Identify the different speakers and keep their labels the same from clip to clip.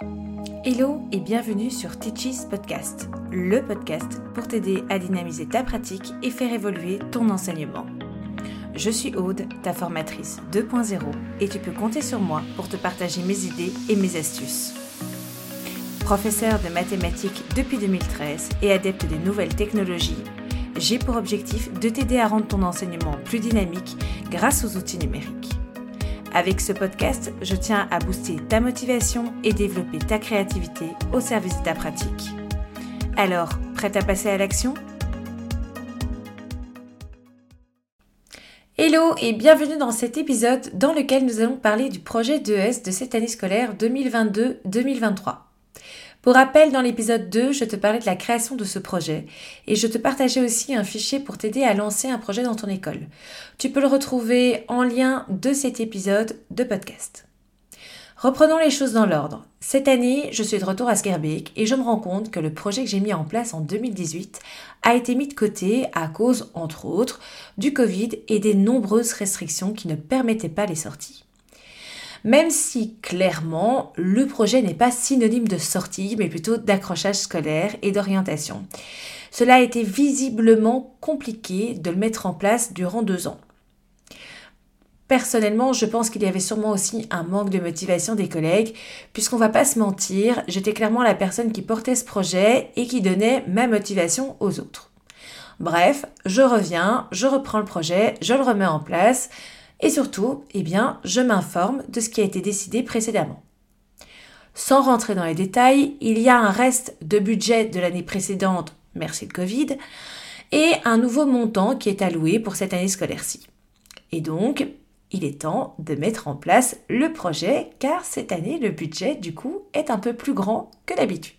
Speaker 1: Hello et bienvenue sur Teaches Podcast, le podcast pour t'aider à dynamiser ta pratique et faire évoluer ton enseignement. Je suis Aude, ta formatrice 2.0 et tu peux compter sur moi pour te partager mes idées et mes astuces. Professeur de mathématiques depuis 2013 et adepte des nouvelles technologies, j'ai pour objectif de t'aider à rendre ton enseignement plus dynamique grâce aux outils numériques. Avec ce podcast, je tiens à booster ta motivation et développer ta créativité au service de ta pratique. Alors, prête à passer à l'action? Hello et bienvenue dans cet épisode dans lequel nous allons parler du projet d'ES de cette année scolaire 2022-2023. Pour rappel, dans l'épisode 2, je te parlais de la création de ce projet et je te partageais aussi un fichier pour t'aider à lancer un projet dans ton école. Tu peux le retrouver en lien de cet épisode de podcast. Reprenons les choses dans l'ordre. Cette année, je suis de retour à Skerbeek et je me rends compte que le projet que j'ai mis en place en 2018 a été mis de côté à cause, entre autres, du Covid et des nombreuses restrictions qui ne permettaient pas les sorties même si clairement le projet n'est pas synonyme de sortie, mais plutôt d'accrochage scolaire et d'orientation. Cela a été visiblement compliqué de le mettre en place durant deux ans. Personnellement, je pense qu'il y avait sûrement aussi un manque de motivation des collègues, puisqu'on va pas se mentir, j'étais clairement la personne qui portait ce projet et qui donnait ma motivation aux autres. Bref, je reviens, je reprends le projet, je le remets en place, et surtout, eh bien, je m'informe de ce qui a été décidé précédemment. Sans rentrer dans les détails, il y a un reste de budget de l'année précédente, merci le Covid, et un nouveau montant qui est alloué pour cette année scolaire-ci. Et donc, il est temps de mettre en place le projet car cette année, le budget, du coup, est un peu plus grand que d'habitude.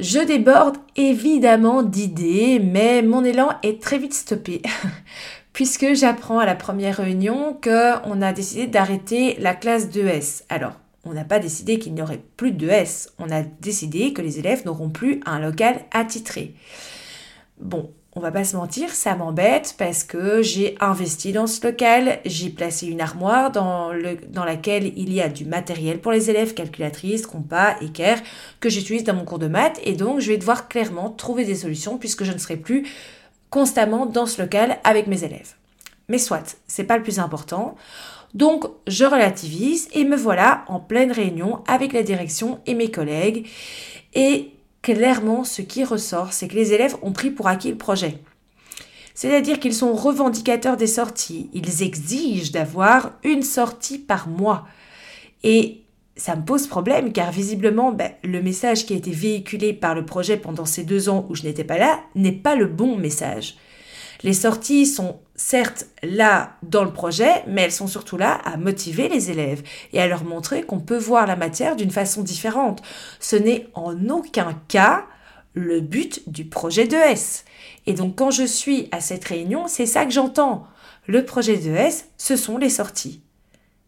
Speaker 1: Je déborde évidemment d'idées, mais mon élan est très vite stoppé puisque j'apprends à la première réunion qu'on a décidé d'arrêter la classe 2S. Alors, on n'a pas décidé qu'il n'y aurait plus de 2S, on a décidé que les élèves n'auront plus un local attitré. Bon, on va pas se mentir, ça m'embête parce que j'ai investi dans ce local, j'ai placé une armoire dans, dans laquelle il y a du matériel pour les élèves, calculatrice, compas, équerre, que j'utilise dans mon cours de maths et donc je vais devoir clairement trouver des solutions puisque je ne serai plus constamment dans ce local avec mes élèves. Mais soit, c'est pas le plus important. Donc, je relativise et me voilà en pleine réunion avec la direction et mes collègues. Et clairement, ce qui ressort, c'est que les élèves ont pris pour acquis le projet. C'est-à-dire qu'ils sont revendicateurs des sorties. Ils exigent d'avoir une sortie par mois. Et ça me pose problème car visiblement ben, le message qui a été véhiculé par le projet pendant ces deux ans où je n'étais pas là n'est pas le bon message. Les sorties sont certes là dans le projet, mais elles sont surtout là à motiver les élèves et à leur montrer qu'on peut voir la matière d'une façon différente. Ce n'est en aucun cas le but du projet de S. Et donc quand je suis à cette réunion, c'est ça que j'entends. Le projet de S, ce sont les sorties.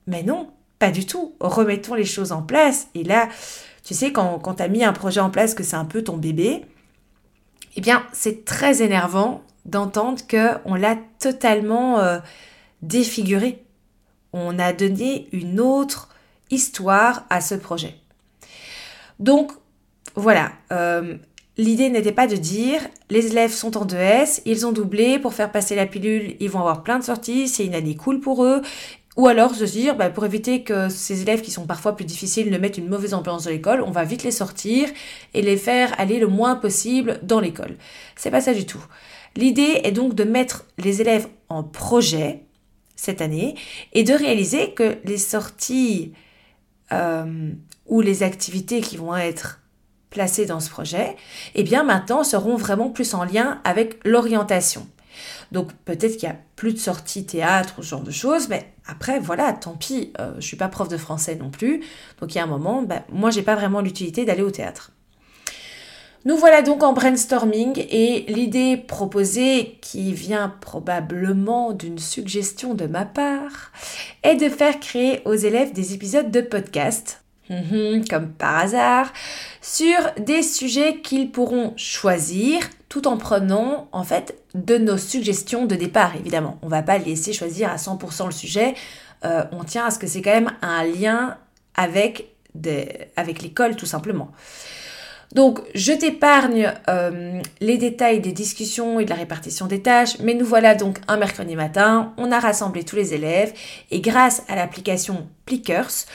Speaker 1: Mais non, pas du tout. Remettons les choses en place. Et là, tu sais, quand, quand tu as mis un projet en place, que c'est un peu ton bébé, eh bien, c'est très énervant d'entendre qu'on l'a totalement euh, défiguré. On a donné une autre histoire à ce projet. Donc, voilà. Euh, l'idée n'était pas de dire les élèves sont en 2S, ils ont doublé pour faire passer la pilule, ils vont avoir plein de sorties, c'est une année cool pour eux, ou alors se dire, bah, pour éviter que ces élèves qui sont parfois plus difficiles ne mettent une mauvaise ambiance dans l'école, on va vite les sortir et les faire aller le moins possible dans l'école. C'est pas ça du tout. L'idée est donc de mettre les élèves en projet cette année et de réaliser que les sorties euh, ou les activités qui vont être placées dans ce projet, eh bien maintenant seront vraiment plus en lien avec l'orientation. Donc peut-être qu'il y a plus de sorties théâtre ou ce genre de choses, mais après voilà, tant pis, euh, je suis pas prof de français non plus, donc il y a un moment, ben, moi j'ai pas vraiment l'utilité d'aller au théâtre. Nous voilà donc en brainstorming et l'idée proposée, qui vient probablement d'une suggestion de ma part, est de faire créer aux élèves des épisodes de podcast, mhm, comme par hasard, sur des sujets qu'ils pourront choisir tout en prenant en fait de nos suggestions de départ évidemment. On va pas laisser choisir à 100% le sujet, euh, on tient à ce que c'est quand même un lien avec l'école tout simplement. Donc, je t'épargne euh, les détails des discussions et de la répartition des tâches, mais nous voilà donc un mercredi matin, on a rassemblé tous les élèves et grâce à l'application Plickers,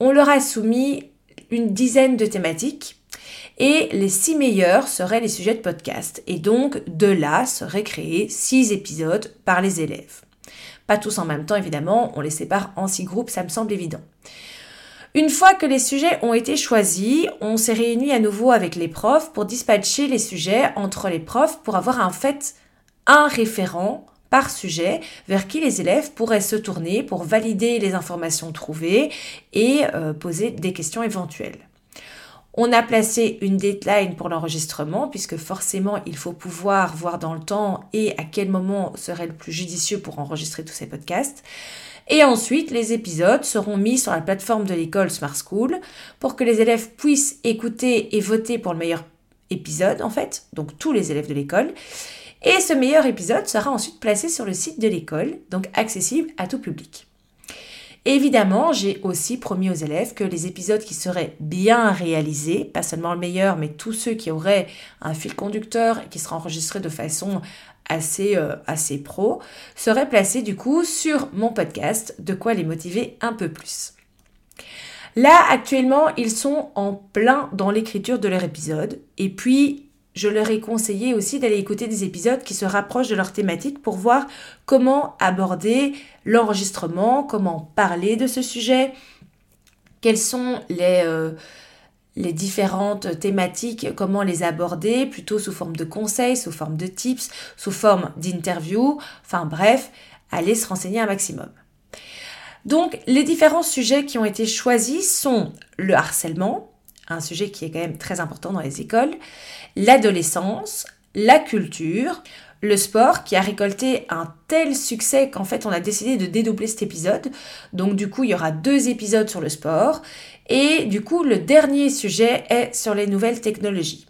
Speaker 1: on leur a soumis une dizaine de thématiques et les six meilleurs seraient les sujets de podcast. Et donc, de là seraient créés six épisodes par les élèves. Pas tous en même temps, évidemment, on les sépare en six groupes, ça me semble évident. Une fois que les sujets ont été choisis, on s'est réunis à nouveau avec les profs pour dispatcher les sujets entre les profs pour avoir en fait un référent par sujet vers qui les élèves pourraient se tourner pour valider les informations trouvées et euh, poser des questions éventuelles. On a placé une deadline pour l'enregistrement puisque forcément il faut pouvoir voir dans le temps et à quel moment serait le plus judicieux pour enregistrer tous ces podcasts. Et ensuite, les épisodes seront mis sur la plateforme de l'école Smart School pour que les élèves puissent écouter et voter pour le meilleur épisode, en fait, donc tous les élèves de l'école. Et ce meilleur épisode sera ensuite placé sur le site de l'école, donc accessible à tout public. Évidemment, j'ai aussi promis aux élèves que les épisodes qui seraient bien réalisés, pas seulement le meilleur, mais tous ceux qui auraient un fil conducteur et qui seraient enregistrés de façon assez, euh, assez pro, seraient placés du coup sur mon podcast, de quoi les motiver un peu plus. Là, actuellement, ils sont en plein dans l'écriture de leur épisode. Et puis, je leur ai conseillé aussi d'aller écouter des épisodes qui se rapprochent de leur thématique pour voir comment aborder l'enregistrement, comment parler de ce sujet, quels sont les... Euh, les différentes thématiques, comment les aborder, plutôt sous forme de conseils, sous forme de tips, sous forme d'interviews, enfin bref, allez se renseigner un maximum. Donc les différents sujets qui ont été choisis sont le harcèlement, un sujet qui est quand même très important dans les écoles, l'adolescence, la culture, le sport qui a récolté un tel succès qu'en fait on a décidé de dédoubler cet épisode. Donc du coup il y aura deux épisodes sur le sport et du coup le dernier sujet est sur les nouvelles technologies.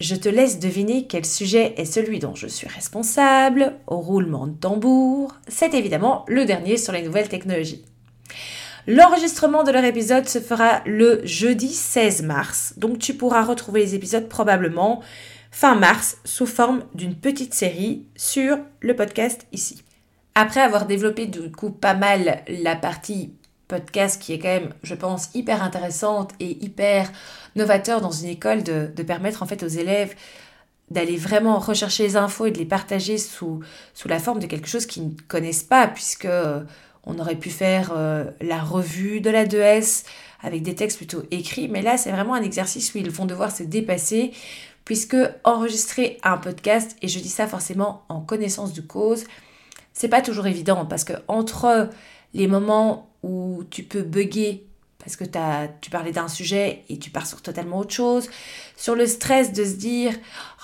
Speaker 1: Je te laisse deviner quel sujet est celui dont je suis responsable, au roulement de tambour. C'est évidemment le dernier sur les nouvelles technologies. L'enregistrement de leur épisode se fera le jeudi 16 mars, donc tu pourras retrouver les épisodes probablement fin mars sous forme d'une petite série sur le podcast ici. Après avoir développé du coup pas mal la partie podcast qui est quand même, je pense, hyper intéressante et hyper novateur dans une école de, permettre en fait aux élèves d'aller vraiment rechercher les infos et de les partager sous, la forme de quelque chose qu'ils ne connaissent pas, puisque on aurait pu faire euh, la revue de la 2S avec des textes plutôt écrits, mais là c'est vraiment un exercice où ils vont devoir se dépasser puisque enregistrer un podcast, et je dis ça forcément en connaissance de cause, c'est pas toujours évident parce que entre les moments où tu peux bugger parce que tu parlais d'un sujet et tu pars sur totalement autre chose, sur le stress de se dire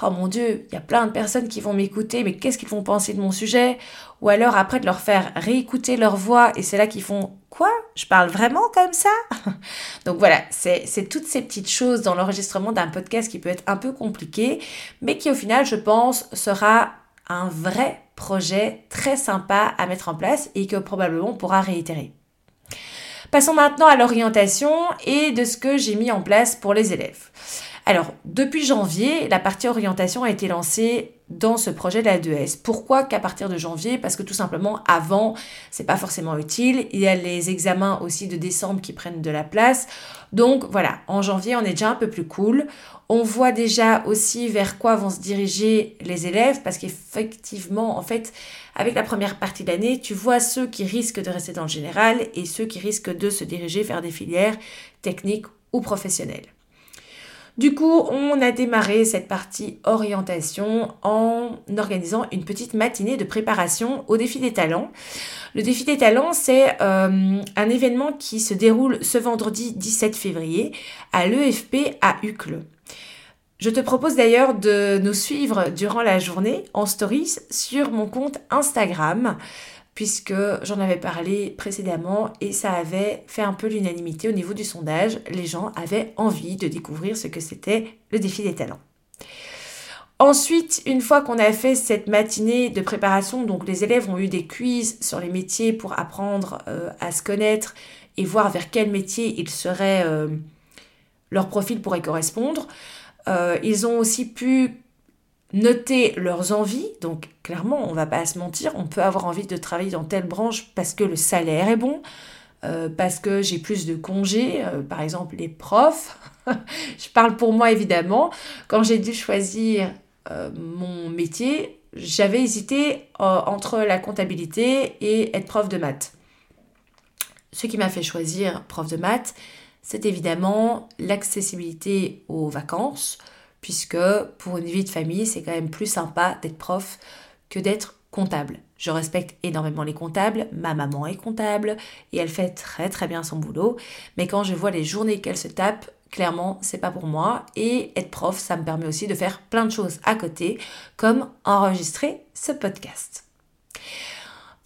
Speaker 1: oh mon dieu, il y a plein de personnes qui vont m'écouter, mais qu'est-ce qu'ils vont penser de mon sujet? Ou alors après de leur faire réécouter leur voix et c'est là qu'ils font quoi? Je parle vraiment comme ça? Donc voilà, c'est toutes ces petites choses dans l'enregistrement d'un podcast qui peut être un peu compliqué, mais qui au final, je pense, sera un vrai projet très sympa à mettre en place et que probablement on pourra réitérer. Passons maintenant à l'orientation et de ce que j'ai mis en place pour les élèves. Alors, depuis janvier, la partie orientation a été lancée dans ce projet de la 2S. Pourquoi qu'à partir de janvier? Parce que tout simplement, avant, c'est pas forcément utile. Il y a les examens aussi de décembre qui prennent de la place. Donc voilà, en janvier, on est déjà un peu plus cool. On voit déjà aussi vers quoi vont se diriger les élèves parce qu'effectivement, en fait, avec la première partie de l'année, tu vois ceux qui risquent de rester dans le général et ceux qui risquent de se diriger vers des filières techniques ou professionnelles. Du coup, on a démarré cette partie orientation en organisant une petite matinée de préparation au défi des talents. Le défi des talents, c'est euh, un événement qui se déroule ce vendredi 17 février à l'EFP à Uccle. Je te propose d'ailleurs de nous suivre durant la journée en stories sur mon compte Instagram puisque j'en avais parlé précédemment et ça avait fait un peu l'unanimité au niveau du sondage. Les gens avaient envie de découvrir ce que c'était le défi des talents. Ensuite, une fois qu'on a fait cette matinée de préparation, donc les élèves ont eu des quiz sur les métiers pour apprendre euh, à se connaître et voir vers quel métier ils seraient, euh, leur profil pourrait correspondre. Euh, ils ont aussi pu noter leurs envies. Donc clairement, on va pas se mentir, on peut avoir envie de travailler dans telle branche parce que le salaire est bon, euh, parce que j'ai plus de congés, par exemple les profs. Je parle pour moi évidemment. Quand j'ai dû choisir mon métier, j'avais hésité entre la comptabilité et être prof de maths. Ce qui m'a fait choisir prof de maths, c'est évidemment l'accessibilité aux vacances, puisque pour une vie de famille, c'est quand même plus sympa d'être prof que d'être comptable. Je respecte énormément les comptables, ma maman est comptable et elle fait très très bien son boulot, mais quand je vois les journées qu'elle se tape, clairement, c'est pas pour moi. Et être prof, ça me permet aussi de faire plein de choses à côté, comme enregistrer ce podcast.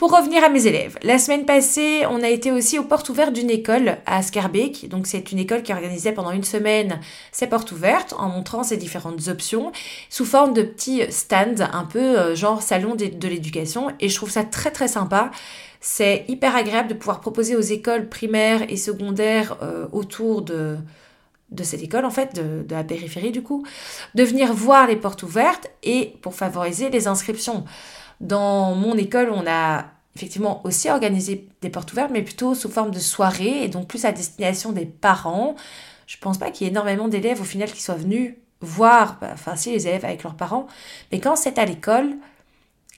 Speaker 1: Pour revenir à mes élèves, la semaine passée, on a été aussi aux portes ouvertes d'une école à Scarbeck. Donc c'est une école qui organisait pendant une semaine ses portes ouvertes en montrant ses différentes options sous forme de petits stands un peu euh, genre salon de l'éducation et je trouve ça très très sympa. C'est hyper agréable de pouvoir proposer aux écoles primaires et secondaires euh, autour de, cette école, en fait, de, la périphérie du coup, de venir voir les portes ouvertes et pour favoriser les inscriptions. Dans mon école, on a effectivement aussi organisé des portes ouvertes, mais plutôt sous forme de soirée et donc plus à destination des parents. Je pense pas qu'il y ait énormément d'élèves au final qui soient venus voir, bah, enfin si les élèves avec leurs parents, mais quand c'est à l'école,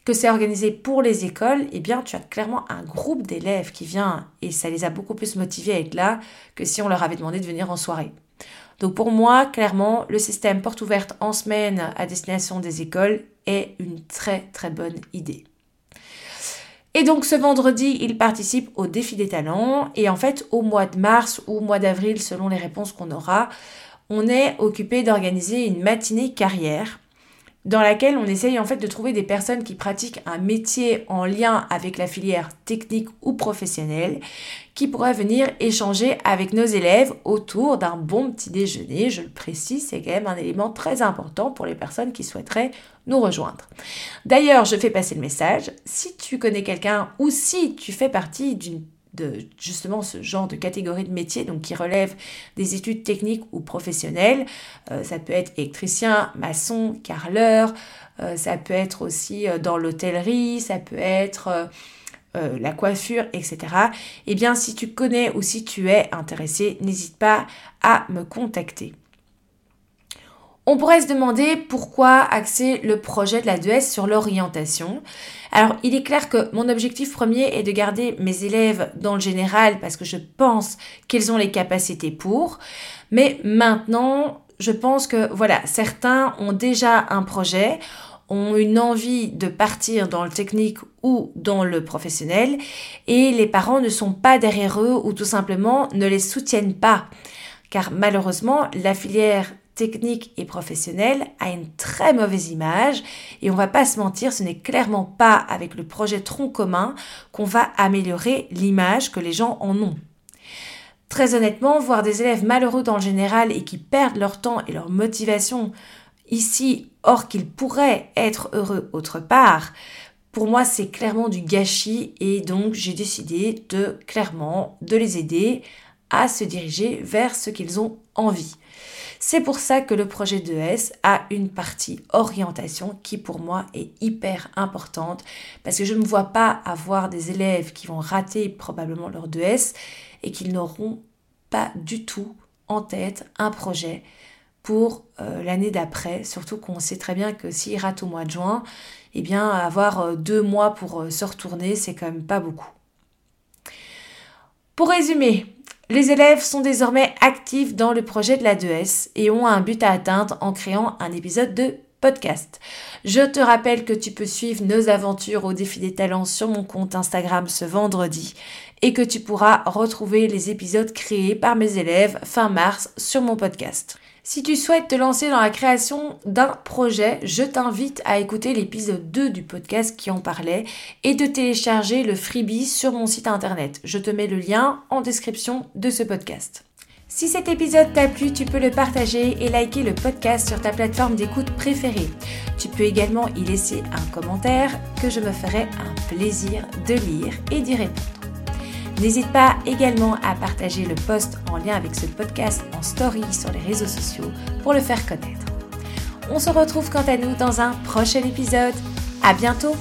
Speaker 1: que c'est organisé pour les écoles, eh bien tu as clairement un groupe d'élèves qui vient et ça les a beaucoup plus motivés à être là que si on leur avait demandé de venir en soirée. Donc pour moi, clairement, le système porte ouverte en semaine à destination des écoles est une très très bonne idée. Et donc ce vendredi, il participe au défi des talents. Et en fait, au mois de mars ou au mois d'avril, selon les réponses qu'on aura, on est occupé d'organiser une matinée carrière dans laquelle on essaye en fait de trouver des personnes qui pratiquent un métier en lien avec la filière technique ou professionnelle, qui pourraient venir échanger avec nos élèves autour d'un bon petit déjeuner. Je le précise, c'est quand même un élément très important pour les personnes qui souhaiteraient nous rejoindre. D'ailleurs, je fais passer le message, si tu connais quelqu'un ou si tu fais partie d'une de justement ce genre de catégorie de métier, donc qui relève des études techniques ou professionnelles. Euh, ça peut être électricien, maçon, carreleur, euh, ça peut être aussi euh, dans l'hôtellerie, ça peut être la coiffure, etc. Eh bien, si tu connais ou si tu es intéressé, n'hésite pas à me contacter. On pourrait se demander pourquoi axer le projet de la 2S sur l'orientation. Alors, il est clair que mon objectif premier est de garder mes élèves dans le général parce que je pense qu'ils ont les capacités pour. Mais maintenant, je pense que voilà, certains ont déjà un projet, ont une envie de partir dans le technique ou dans le professionnel et les parents ne sont pas derrière eux ou tout simplement ne les soutiennent pas. Car malheureusement, la filière technique et professionnelle a une très mauvaise image et on va pas se mentir, ce n'est clairement pas avec le projet tronc commun qu'on va améliorer l'image que les gens en ont. Très honnêtement, voir des élèves malheureux dans le général et qui perdent leur temps et leur motivation ici, or qu'ils pourraient être heureux autre part, pour moi c'est clairement du gâchis et donc j'ai décidé de clairement de les aider à se diriger vers ce qu'ils ont envie. C'est pour ça que le projet de S a une partie orientation qui pour moi est hyper importante parce que je ne vois pas avoir des élèves qui vont rater probablement leur 2S et qui n'auront pas du tout en tête un projet pour euh, l'année d'après, surtout qu'on sait très bien que s'ils ratent au mois de juin, eh bien avoir euh, deux mois pour euh, se retourner, c'est quand même pas beaucoup. Pour résumer, les élèves sont désormais actifs dans le projet de la 2S et ont un but à atteindre en créant un épisode de podcast. Je te rappelle que tu peux suivre nos aventures au défi des talents sur mon compte Instagram ce vendredi et que tu pourras retrouver les épisodes créés par mes élèves fin mars sur mon podcast. Si tu souhaites te lancer dans la création d'un projet, je t'invite à écouter l'épisode 2 du podcast qui en parlait et de télécharger le freebie sur mon site internet. Je te mets le lien en description de ce podcast. Si cet épisode t'a plu, tu peux le partager et liker le podcast sur ta plateforme d'écoute préférée. Tu peux également y laisser un commentaire que je me ferai un plaisir de lire et d'y répondre. N'hésite pas également à partager le post en lien avec ce podcast en story sur les réseaux sociaux pour le faire connaître. On se retrouve quant à nous dans un prochain épisode. À bientôt!